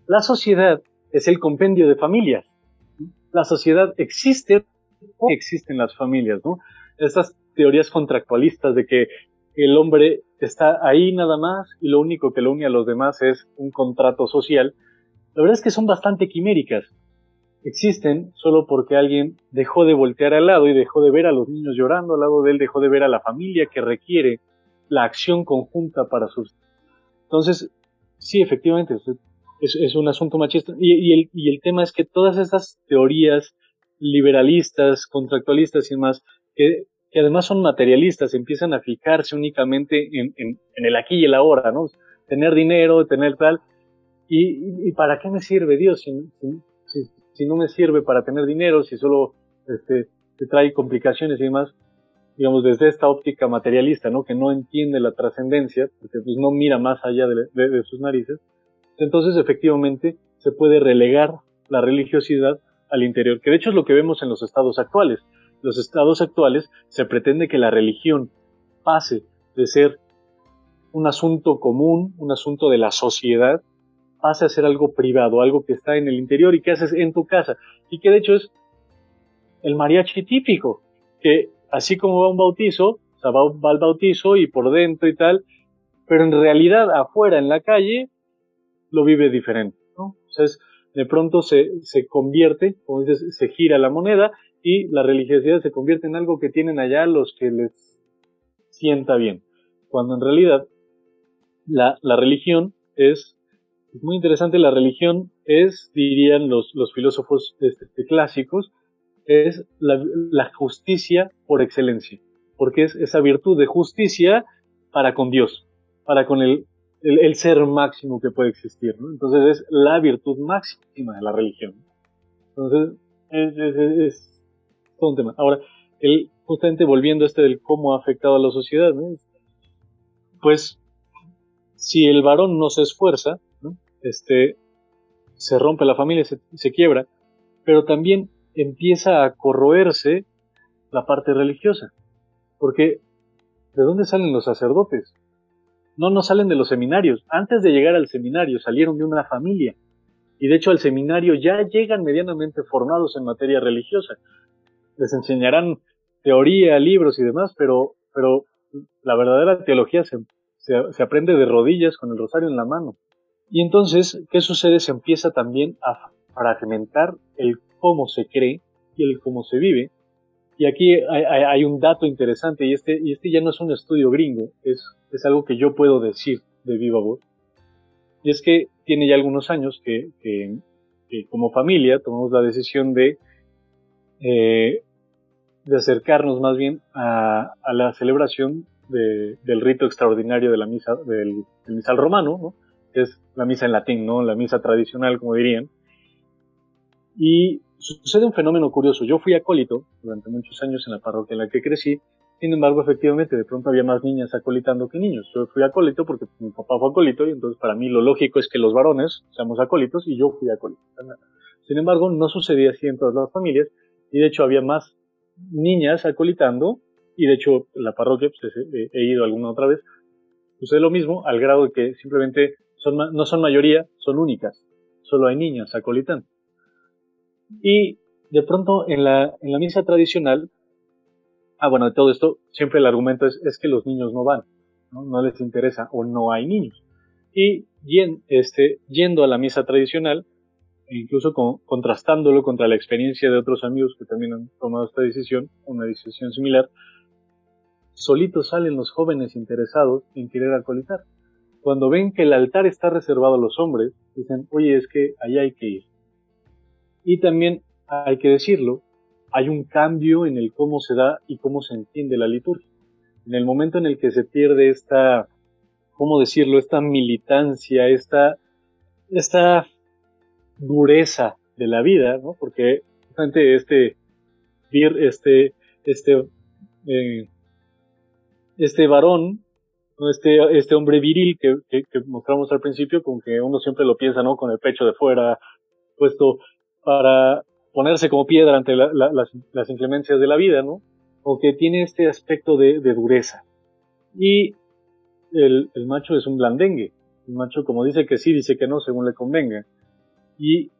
Speaker 2: La sociedad es el compendio de familias. La sociedad existe o existen las familias, ¿no? Estas teorías contractualistas de que el hombre está ahí nada más y lo único que lo une a los demás es un contrato social, la verdad es que son bastante quiméricas existen solo porque alguien dejó de voltear al lado y dejó de ver a los niños llorando al lado de él, dejó de ver a la familia que requiere la acción conjunta para sus... Entonces, sí, efectivamente, es, un asunto machista. Y, el, tema es que todas estas teorías liberalistas, contractualistas y demás, que, además son materialistas, empiezan a fijarse únicamente en, el aquí y el ahora, ¿no? Tener dinero, tener tal. ¿Y, para qué me sirve Dios si, si no me sirve para tener dinero, si solo este, te trae complicaciones y demás, digamos, desde esta óptica materialista, ¿no? Que no entiende la trascendencia, porque pues no mira más allá de, sus narices, entonces efectivamente se puede relegar la religiosidad al interior, que de hecho es lo que vemos en los estados actuales. Los estados actuales se pretende que la religión pase de ser un asunto común, un asunto de la sociedad, pase a ser algo privado, algo que está en el interior y que haces en tu casa. Y que de hecho es el mariachi típico, que así como va un bautizo, o sea, va, va al bautizo y por dentro y tal, pero en realidad afuera en la calle lo vive diferente, ¿no? Entonces, de pronto se, se convierte, como dices, se gira la moneda y la religiosidad se convierte en algo que tienen allá los que les sienta bien. Cuando en realidad la, la religión es, es, muy interesante, la religión es, dirían los, los filósofos este, clásicos, es la, justicia por excelencia, porque es esa virtud de justicia para con Dios, para con el, el, ser máximo que puede existir. ¿no? Entonces es la virtud máxima de la religión. Entonces es, todo un tema. Ahora, el, justamente volviendo a este del cómo ha afectado a la sociedad, ¿no? pues si el varón no se esfuerza, ¿no? este, se rompe la familia, se, se quiebra, pero también empieza a corroerse la parte religiosa. Porque, ¿de dónde salen los sacerdotes? No, no salen de los seminarios. Antes de llegar al seminario salieron de una familia. Y de hecho al seminario ya llegan medianamente formados en materia religiosa. Les enseñarán teoría, libros y demás, pero, pero la verdadera teología se, se, aprende de rodillas con el rosario en la mano. Y entonces, ¿qué sucede? Se empieza también a fragmentar el cómo se cree y el cómo se vive. Y aquí hay, un dato interesante, y este, y este ya no es un estudio gringo, es, es algo que yo puedo decir de viva voz. Y es que tiene ya algunos años que, que, como familia tomamos la decisión de eh, de acercarnos más bien a, la celebración del rito extraordinario de la misa, del, misal romano, ¿no? que es la misa en latín, ¿no? la misa tradicional, como dirían. Y sucede un fenómeno curioso. Yo fui acólito durante muchos años en la parroquia en la que crecí, sin embargo, efectivamente, de pronto había más niñas acolitando que niños. Yo fui acólito porque mi papá fue acólito y entonces para mí lo lógico es que los varones seamos acólitos y yo fui acólito. Sin embargo, no sucedía así en todas las familias y de hecho había más niñas acolitando, y de hecho la parroquia, pues, he, ido alguna otra vez, sucede lo mismo al grado de que simplemente no son mayoría, son únicas, solo hay niñas acolitando. Y de pronto en la, en la misa tradicional, ah bueno, de todo esto, siempre el argumento es, es que los niños no van, ¿no? les interesa o no hay niños. Y este, yendo a la misa tradicional, e incluso contrastándolo contra la experiencia de otros amigos que también han tomado esta decisión, una decisión similar, solitos salen los jóvenes interesados en querer alcoholizar. Cuando ven que el altar está reservado a los hombres, dicen, oye, es que ahí hay que ir. Y también hay que decirlo, hay un cambio en el cómo se da y cómo se entiende la liturgia. En el momento en el que se pierde esta, ¿cómo decirlo?, esta militancia, esta, esta dureza de la vida, ¿no? Porque justamente este este, este, eh, este varón, este, este hombre viril que, que, mostramos al principio, con que uno siempre lo piensa, ¿no? Con el pecho de fuera, puesto para ponerse como piedra ante las, las, inclemencias de la vida, ¿no? O que tiene este aspecto de, dureza. Y el, el, macho es un blandengue. El macho, como dice que sí, dice que no, según le convenga. Y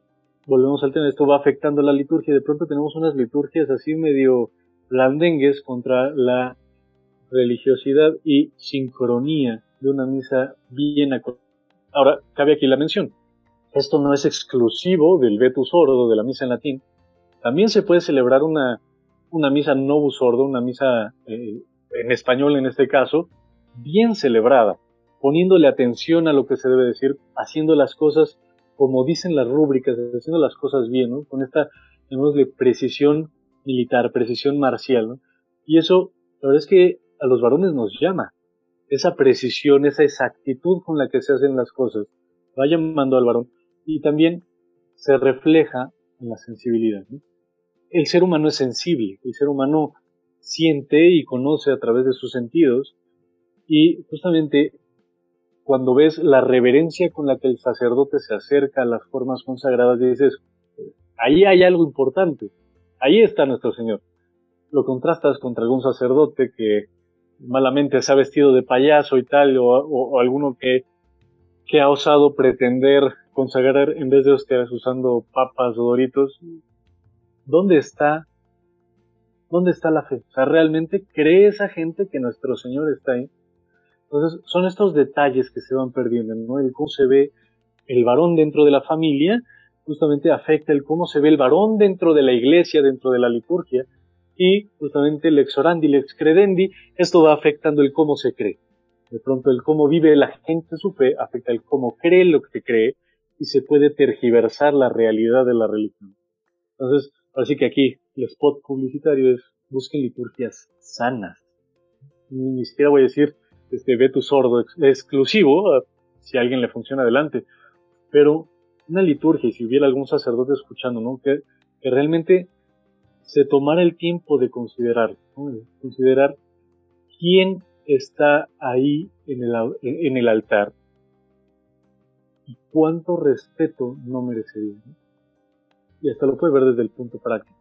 Speaker 2: volvemos al tema, esto va afectando la liturgia. De pronto tenemos unas liturgias así medio blandengues contra la religiosidad y sincronía de una misa bien acordada. Ahora, cabe aquí la mención. Esto no es exclusivo del vetus ordo, de la misa en latín. También se puede celebrar una, una misa novus ordo, una misa eh, en español en este caso, bien celebrada, poniéndole atención a lo que se debe decir, haciendo las cosas como dicen las rúbricas, haciendo las cosas bien, ¿no? Con esta, precisión militar, precisión marcial, ¿no? Y eso, la verdad es que a los varones nos llama. Esa precisión, esa exactitud con la que se hacen las cosas, va llamando al varón. Y también se refleja en la sensibilidad. El ser humano es sensible, el ser humano siente y conoce a través de sus sentidos y justamente cuando ves la reverencia con la que el sacerdote se acerca a las formas consagradas, dices, ahí hay algo importante, ahí está nuestro Señor. Lo contrastas contra algún sacerdote que malamente se ha vestido de payaso y tal, o, alguno que, que ha osado pretender consagrar en vez de hostias usando papas o doritos. ¿Dónde está ¿Dónde está la fe? O sea, ¿realmente cree esa gente que nuestro Señor está ahí? Entonces, son estos detalles que se van perdiendo, ¿no? El cómo se ve el varón dentro de la familia, justamente afecta el cómo se ve el varón dentro de la iglesia, dentro de la liturgia, y justamente el exorandi, el excredendi, esto va afectando el cómo se cree. De pronto el cómo vive la gente su fe afecta el cómo cree lo que cree y se puede tergiversar la realidad de la religión. Entonces, así que aquí el spot publicitario es busquen liturgias sanas. Ni siquiera voy a decir este, ve tu sordo exclusivo, si a alguien le funciona adelante, pero una liturgia, y si hubiera algún sacerdote escuchando, ¿no? que, que realmente se tomara el tiempo de considerar, considerar quién está ahí en el, en el altar y cuánto respeto no merecería. Y hasta lo puedes ver desde el punto práctico.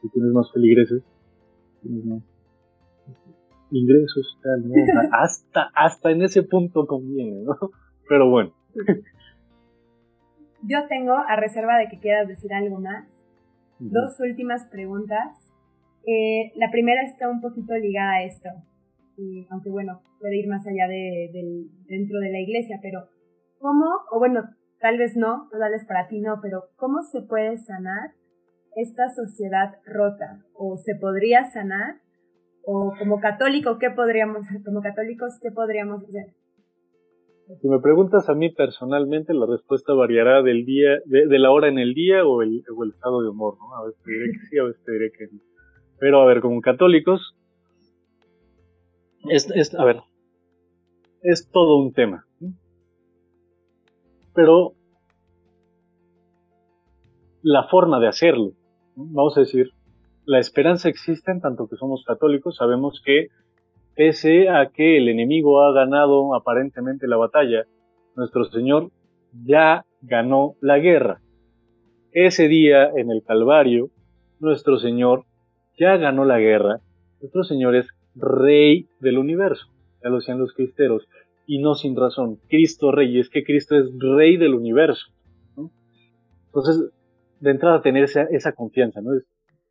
Speaker 2: si tienes más feligreses, tienes más ingresos, tal, [laughs] hasta, hasta en ese punto conviene, ¿no? Pero bueno. [laughs]
Speaker 1: Yo tengo, a reserva de que quieras decir algo más, dos últimas preguntas. Eh, la primera está un poquito ligada a esto aunque bueno, puede ir más allá de, dentro de la iglesia, pero ¿cómo, o bueno, tal vez no, tal vez para ti no, pero ¿cómo se puede sanar esta sociedad rota? ¿O se podría sanar? ¿O como católico, qué podríamos, como católicos, qué podríamos hacer?
Speaker 2: Si me preguntas a mí personalmente, la respuesta variará del día, de, la hora en el día o el, o el estado de humor, ¿no? A veces te diré que sí, a veces te diré que no. Pero a ver, como católicos, es, a ver, es todo un tema. Pero la forma de hacerlo, vamos a decir, la esperanza existe en tanto que somos católicos, sabemos que pese a que el enemigo ha ganado aparentemente la batalla, nuestro Señor ya ganó la guerra. Ese día en el Calvario, nuestro Señor ya ganó la guerra, nuestro Señor es rey del universo, ya lo decían los cristeros, y no sin razón, Cristo rey, es que Cristo es rey del universo. Entonces, de entrada tener esa, confianza, ¿no?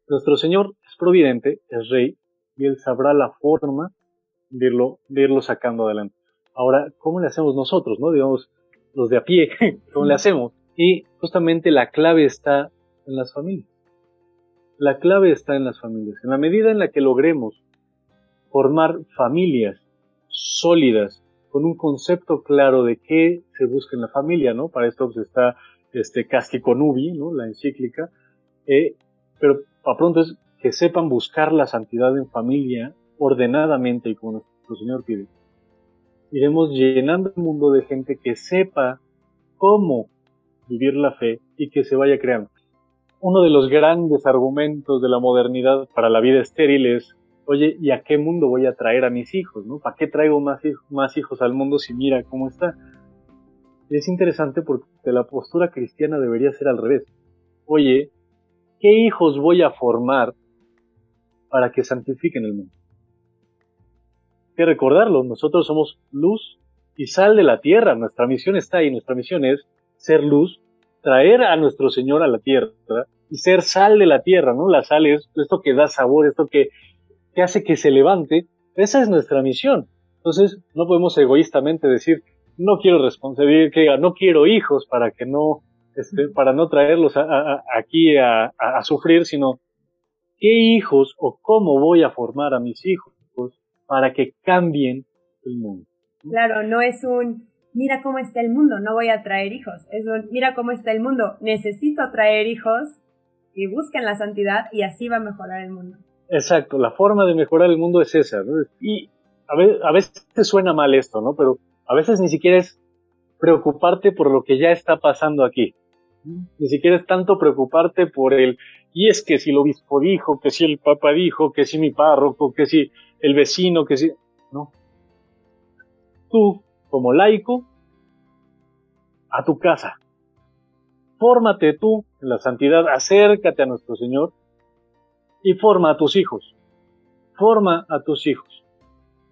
Speaker 2: nuestro Señor es providente, es rey, y Él sabrá la forma de irlo, de irlo sacando adelante. Ahora, ¿cómo le hacemos nosotros, no? Digamos, los de a pie, [laughs] ¿cómo le hacemos? Y justamente la clave está en las familias. La clave está en las familias. En la medida en la que logremos formar familias sólidas con un concepto claro de qué se busca en la familia, ¿no? Para esto pues, está este Conubi, ¿no? La encíclica, eh, pero a pronto es que sepan buscar la santidad en familia ordenadamente y como nuestro Señor pide. Iremos llenando el mundo de gente que sepa cómo vivir la fe y que se vaya creando. Uno de los grandes argumentos de la modernidad para la vida estéril es oye, ¿y a qué mundo voy a traer a mis hijos? ¿Para qué traigo más, más hijos al mundo si mira cómo está? es interesante porque la postura cristiana debería ser al revés. Oye, ¿qué hijos voy a formar para que santifiquen el mundo? Hay que recordarlo, nosotros somos luz y sal de la tierra, nuestra misión está ahí, nuestra misión es ser luz, traer a nuestro Señor a la tierra y ser sal de la tierra, ¿no? La sal es esto que da sabor, esto que que hace que se levante, esa es nuestra misión. Entonces, no podemos egoístamente decir, no quiero responsabilidad, que no quiero hijos para que no, este, para no traerlos aquí a, sufrir, sino qué hijos o cómo voy a formar a mis hijos para que cambien el mundo.
Speaker 1: Claro, no es un mira cómo está el mundo, no voy a traer hijos. Es un mira cómo está el mundo, necesito traer hijos y busquen la santidad y así va a mejorar el mundo.
Speaker 2: Exacto, la forma de mejorar el mundo es esa. ¿no? Y a veces, suena mal esto, ¿no? Pero a veces ni siquiera es preocuparte por lo que ya está pasando aquí. Ni siquiera es tanto preocuparte por el, y es que si el obispo dijo, que si el papa dijo, que si mi párroco, que si el vecino, que si... No. Tú, como laico, a tu casa. Fórmate tú en la santidad, acércate a nuestro Señor y forma a tus hijos. Forma a tus hijos.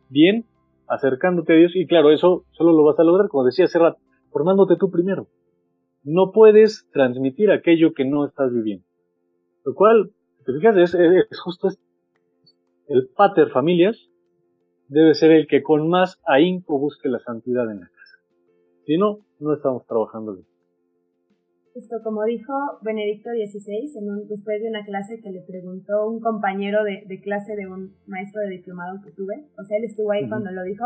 Speaker 2: Bien, acercándote a Dios y claro, eso solo lo vas a lograr, como decía hace formándote tú primero. No puedes transmitir aquello que no estás viviendo. Lo cual, te fijas, es, justo el pater familias debe ser el que con más ahínco busque la santidad en la casa. Si no, no estamos trabajando bien.
Speaker 1: Justo como dijo Benedicto XVI en después de una clase que le preguntó un compañero de, clase de un maestro de diplomado que tuve, o sea, él estuvo ahí cuando lo dijo,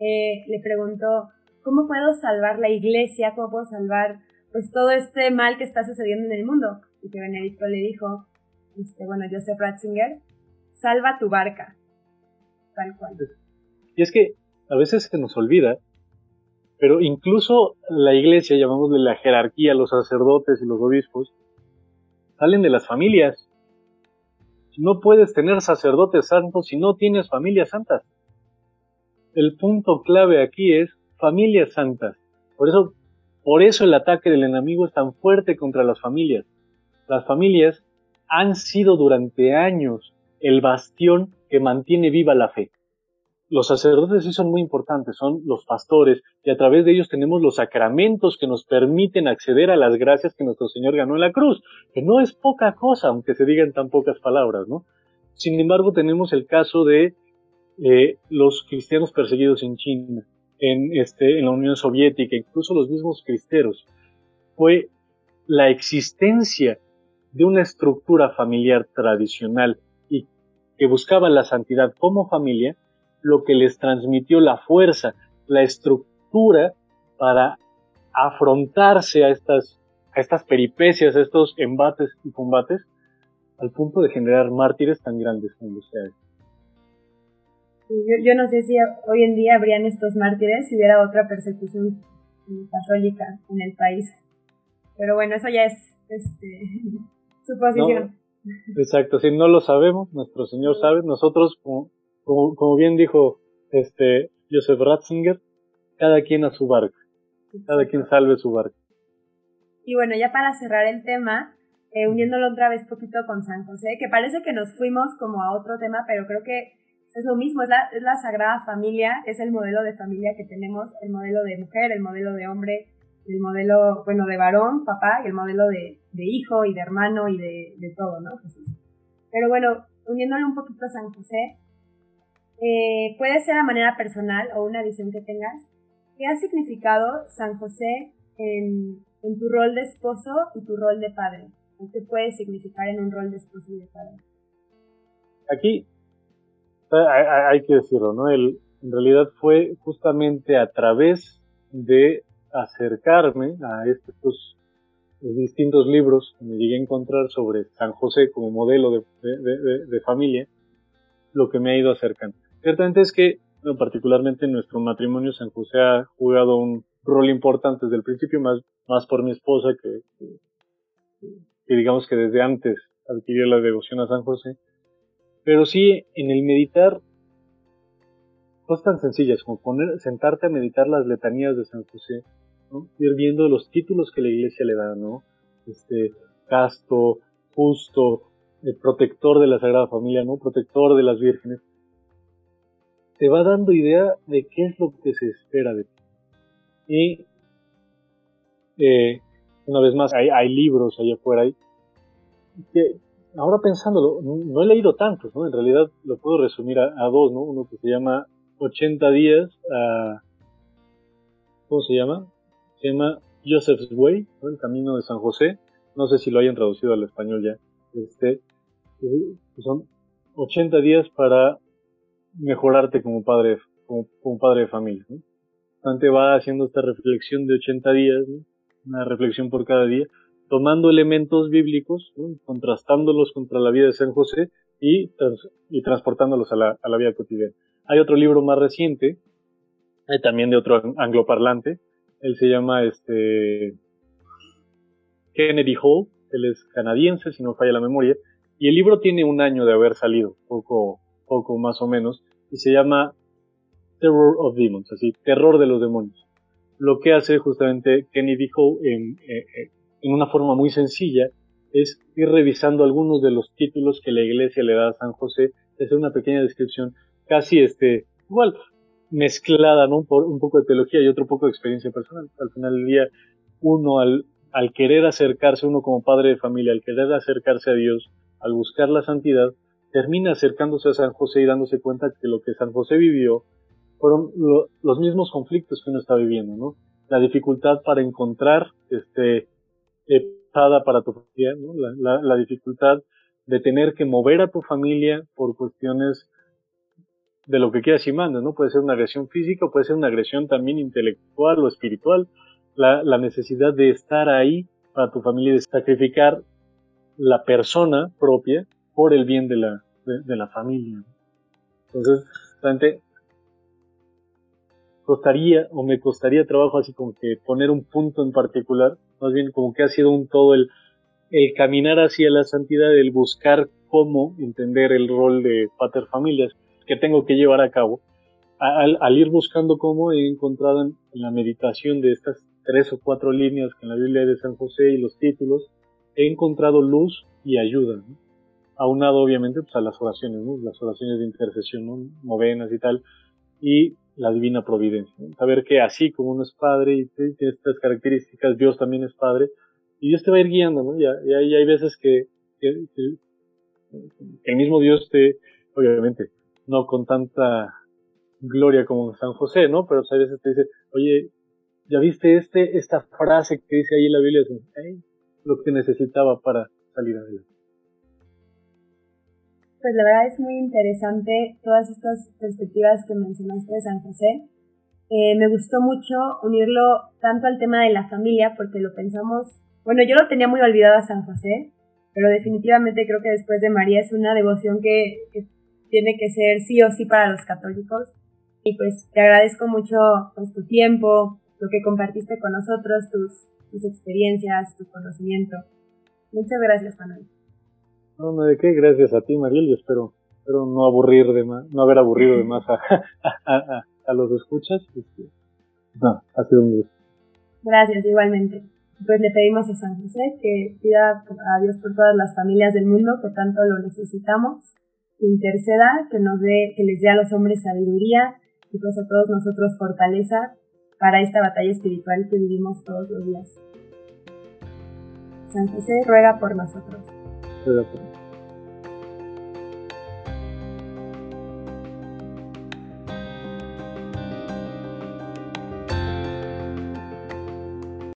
Speaker 1: eh, le preguntó, ¿cómo puedo salvar la iglesia? ¿Cómo puedo salvar pues todo este mal que está sucediendo en el mundo? Y que Benedicto le dijo, este, bueno, Joseph Ratzinger, salva tu barca. Tal cual.
Speaker 2: Y es que a veces se nos olvida pero incluso la iglesia, llamámosle la jerarquía, los sacerdotes y los obispos, salen de las familias. No puedes tener sacerdotes santos si no tienes familias santas. El punto clave aquí es familias santas. Por eso, por eso el ataque del enemigo es tan fuerte contra las familias. Las familias han sido durante años el bastión que mantiene viva la fe los sacerdotes sí son muy importantes, son los pastores, y a través de ellos tenemos los sacramentos que nos permiten acceder a las gracias que nuestro Señor ganó en la cruz, que no es poca cosa, aunque se digan tan pocas palabras, ¿no? Sin embargo, tenemos el caso de eh, los cristianos perseguidos en China, en, este, en la Unión Soviética, incluso los mismos cristeros. Fue la existencia de una estructura familiar tradicional y que buscaba la santidad como familia, lo que les transmitió la fuerza, la estructura para afrontarse a estas, a estas peripecias, a estos embates y combates, al punto de generar mártires tan grandes como ustedes.
Speaker 1: Yo, yo, no sé si hoy en día habrían estos mártires si hubiera otra persecución católica en el país. Pero bueno, eso ya es este, [laughs] suposición.
Speaker 2: exacto, si no lo sabemos, nuestro Señor sabe, nosotros como, bien dijo este Joseph Ratzinger, cada quien a su barca, cada quien salve su barca.
Speaker 1: Y bueno, ya para cerrar el tema, eh, uniéndolo otra vez poquito con San José, que parece que nos fuimos como a otro tema, pero creo que es lo mismo, es la, es la Sagrada Familia, es el modelo de familia que tenemos, el modelo de mujer, el modelo de hombre, el modelo, bueno, de varón, papá, y el modelo de, de hijo y de hermano y de, de todo, ¿no? Pero bueno, uniéndole un poquito a San José, eh, puede ser a manera personal o una visión que tengas. ¿Qué ha significado San José en, tu rol de esposo y tu rol de padre? qué puede significar en un rol de esposo y de padre?
Speaker 2: Aquí hay, que decirlo, ¿no? en realidad fue justamente a través de acercarme a estos distintos libros que me llegué a encontrar sobre San José como modelo de familia, lo que me ha ido acercando. Ciertamente es que, particularmente en nuestro matrimonio, San José ha jugado un rol importante desde el principio, más, más por mi esposa, que, que, digamos que desde antes adquirió la devoción a San José. Pero sí, en el meditar, cosas tan sencillas como poner, sentarte a meditar las letanías de San José, ¿no? ir viendo los títulos que la iglesia le da, ¿no? Este, casto, justo, el protector de la Sagrada Familia, ¿no? Protector de las vírgenes te va dando idea de qué es lo que se espera de ti. Y eh, una vez más, hay, hay libros allá afuera que ahora pensándolo, no, he leído tantos, ¿no? En realidad lo puedo resumir a, dos, ¿no? Uno que se llama 80 días a... ¿Cómo se llama? Se llama Joseph's Way, El Camino de San José. No sé si lo hayan traducido al español ya. Este, son 80 días para mejorarte como padre, como, padre de familia. ¿no? Va haciendo esta reflexión de 80 días, una reflexión por cada día, tomando elementos bíblicos, contrastándolos contra la vida de San José y, y transportándolos a la, a la, vida cotidiana. Hay otro libro más reciente, hay también de otro angloparlante, él se llama este Kennedy Hall, él es canadiense, si no falla la memoria, y el libro tiene un año de haber salido, poco, poco más o menos, y se llama Terror of Demons, así, terror de los demonios. Lo que hace justamente Kenny dijo en, eh, eh, en una forma muy sencilla es ir revisando algunos de los títulos que la iglesia le da a San José, hacer una pequeña descripción casi este, igual, mezclada, ¿no? Por un poco de teología y otro poco de experiencia personal. Al final del día, uno al, al querer acercarse, uno como padre de familia, al querer acercarse a Dios, al buscar la santidad, termina acercándose a San José y dándose cuenta que lo que San José vivió fueron los mismos conflictos que uno está viviendo, ¿no? La dificultad para encontrar, este, para tu familia, ¿no? la, la dificultad de tener que mover a tu familia por cuestiones de lo que quieras y mandas, ¿no? Puede ser una agresión física, puede ser una agresión también intelectual o espiritual, la, la necesidad de estar ahí para tu familia y de sacrificar la persona propia por el bien de la, de, la familia. Entonces, realmente costaría o me costaría trabajo así como que poner un punto en particular, más bien como que ha sido un todo el, caminar hacia la santidad, el buscar cómo entender el rol de pater familias que tengo que llevar a cabo. Al, ir buscando cómo he encontrado en, la meditación de estas tres o cuatro líneas que en la Biblia de San José y los títulos, he encontrado luz y ayuda, aunado obviamente pues, a las oraciones, las oraciones de intercesión, ¿no? novenas y tal, y la divina providencia. Saber que así como uno es padre y tiene estas características, Dios también es padre, y Dios te va a ir guiando, ¿no? Y, hay, hay veces que, el mismo Dios te, obviamente, no con tanta gloria como San José, ¿no? Pero a veces te dice, oye, ¿ya viste este, esta frase que dice ahí en la Biblia? lo que necesitaba para salir adelante.
Speaker 1: Pues la verdad es muy interesante todas estas perspectivas que mencionaste de San José. Eh, me gustó mucho unirlo tanto al tema de la familia, porque lo pensamos bueno, yo lo tenía muy olvidado a San José, pero definitivamente creo que después de María es una devoción que, tiene que ser sí o sí para los católicos. Y pues te agradezco mucho pues, tu tiempo, lo que compartiste con nosotros, tus, experiencias, tu conocimiento. Muchas gracias, Manuel.
Speaker 2: No, no, de qué, gracias a ti, Mariel, y espero, espero no aburrir de más, no haber aburrido de más a, los escuchas. Este, no, ha sido un gusto.
Speaker 1: Gracias, igualmente pues le pedimos a San José que pida a Dios por todas las familias del mundo que tanto lo necesitamos, que interceda, que nos dé, que les dé a los hombres sabiduría y pues a todos nosotros fortaleza para esta batalla espiritual que vivimos todos los días. San José ruega por nosotros. Nosotros.